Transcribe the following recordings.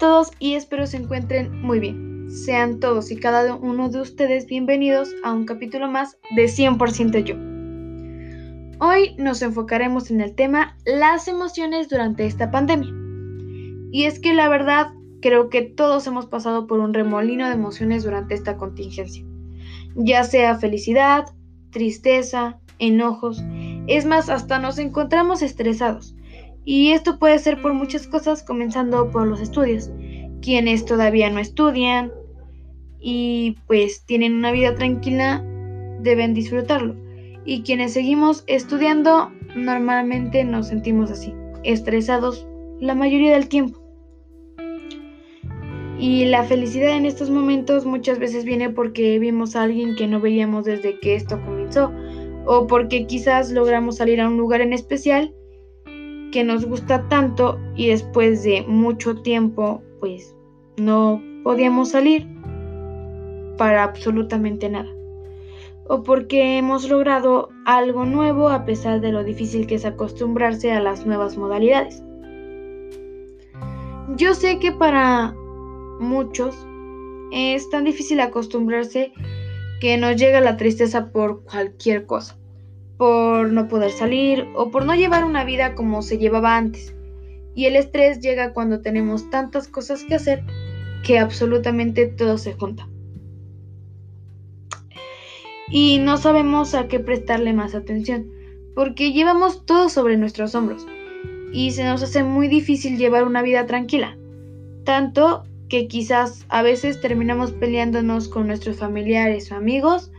todos y espero se encuentren muy bien. Sean todos y cada uno de ustedes bienvenidos a un capítulo más de 100% yo. Hoy nos enfocaremos en el tema las emociones durante esta pandemia. Y es que la verdad creo que todos hemos pasado por un remolino de emociones durante esta contingencia. Ya sea felicidad, tristeza, enojos, es más, hasta nos encontramos estresados y esto puede ser por muchas cosas, comenzando por los estudios. Quienes todavía no estudian y pues tienen una vida tranquila, deben disfrutarlo. Y quienes seguimos estudiando, normalmente nos sentimos así, estresados la mayoría del tiempo. Y la felicidad en estos momentos muchas veces viene porque vimos a alguien que no veíamos desde que esto comenzó, o porque quizás logramos salir a un lugar en especial que nos gusta tanto y después de mucho tiempo pues no podíamos salir para absolutamente nada. O porque hemos logrado algo nuevo a pesar de lo difícil que es acostumbrarse a las nuevas modalidades. Yo sé que para muchos es tan difícil acostumbrarse que nos llega la tristeza por cualquier cosa por no poder salir o por no llevar una vida como se llevaba antes. Y el estrés llega cuando tenemos tantas cosas que hacer que absolutamente todo se junta. Y no sabemos a qué prestarle más atención, porque llevamos todo sobre nuestros hombros y se nos hace muy difícil llevar una vida tranquila. Tanto que quizás a veces terminamos peleándonos con nuestros familiares o amigos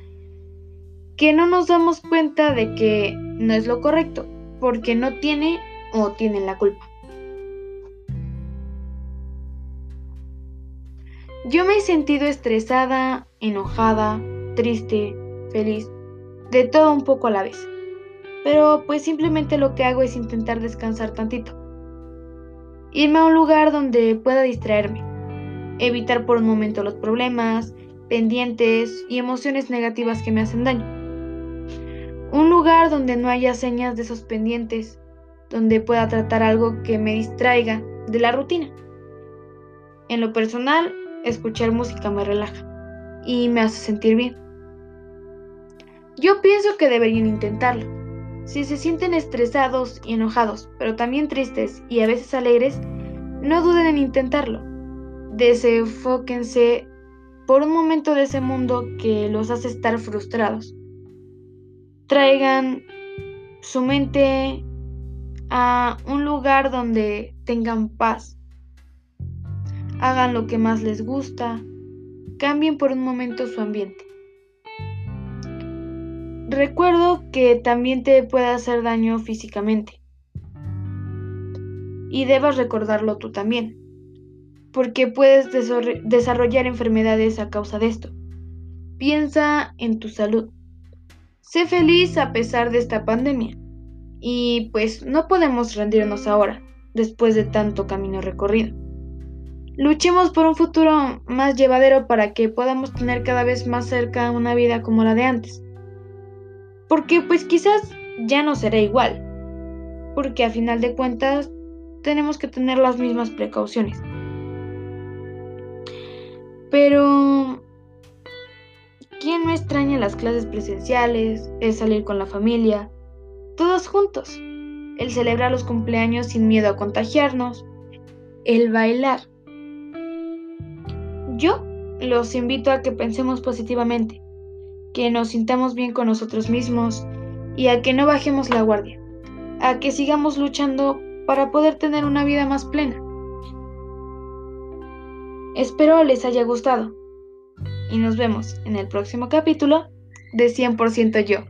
que no nos damos cuenta de que no es lo correcto, porque no tiene o tienen la culpa. Yo me he sentido estresada, enojada, triste, feliz, de todo un poco a la vez. Pero pues simplemente lo que hago es intentar descansar tantito. Irme a un lugar donde pueda distraerme. Evitar por un momento los problemas, pendientes y emociones negativas que me hacen daño. Un lugar donde no haya señas de esos pendientes, donde pueda tratar algo que me distraiga de la rutina. En lo personal, escuchar música me relaja y me hace sentir bien. Yo pienso que deberían intentarlo. Si se sienten estresados y enojados, pero también tristes y a veces alegres, no duden en intentarlo. Desenfóquense por un momento de ese mundo que los hace estar frustrados traigan su mente a un lugar donde tengan paz. Hagan lo que más les gusta. Cambien por un momento su ambiente. Recuerdo que también te puede hacer daño físicamente. Y debas recordarlo tú también. Porque puedes desarrollar enfermedades a causa de esto. Piensa en tu salud. Sé feliz a pesar de esta pandemia. Y pues no podemos rendirnos ahora, después de tanto camino recorrido. Luchemos por un futuro más llevadero para que podamos tener cada vez más cerca una vida como la de antes. Porque pues quizás ya no será igual. Porque a final de cuentas tenemos que tener las mismas precauciones. Pero ¿Quién no extraña las clases presenciales, el salir con la familia, todos juntos? El celebrar los cumpleaños sin miedo a contagiarnos, el bailar. Yo los invito a que pensemos positivamente, que nos sintamos bien con nosotros mismos y a que no bajemos la guardia, a que sigamos luchando para poder tener una vida más plena. Espero les haya gustado y nos vemos en el próximo capítulo de 100% yo.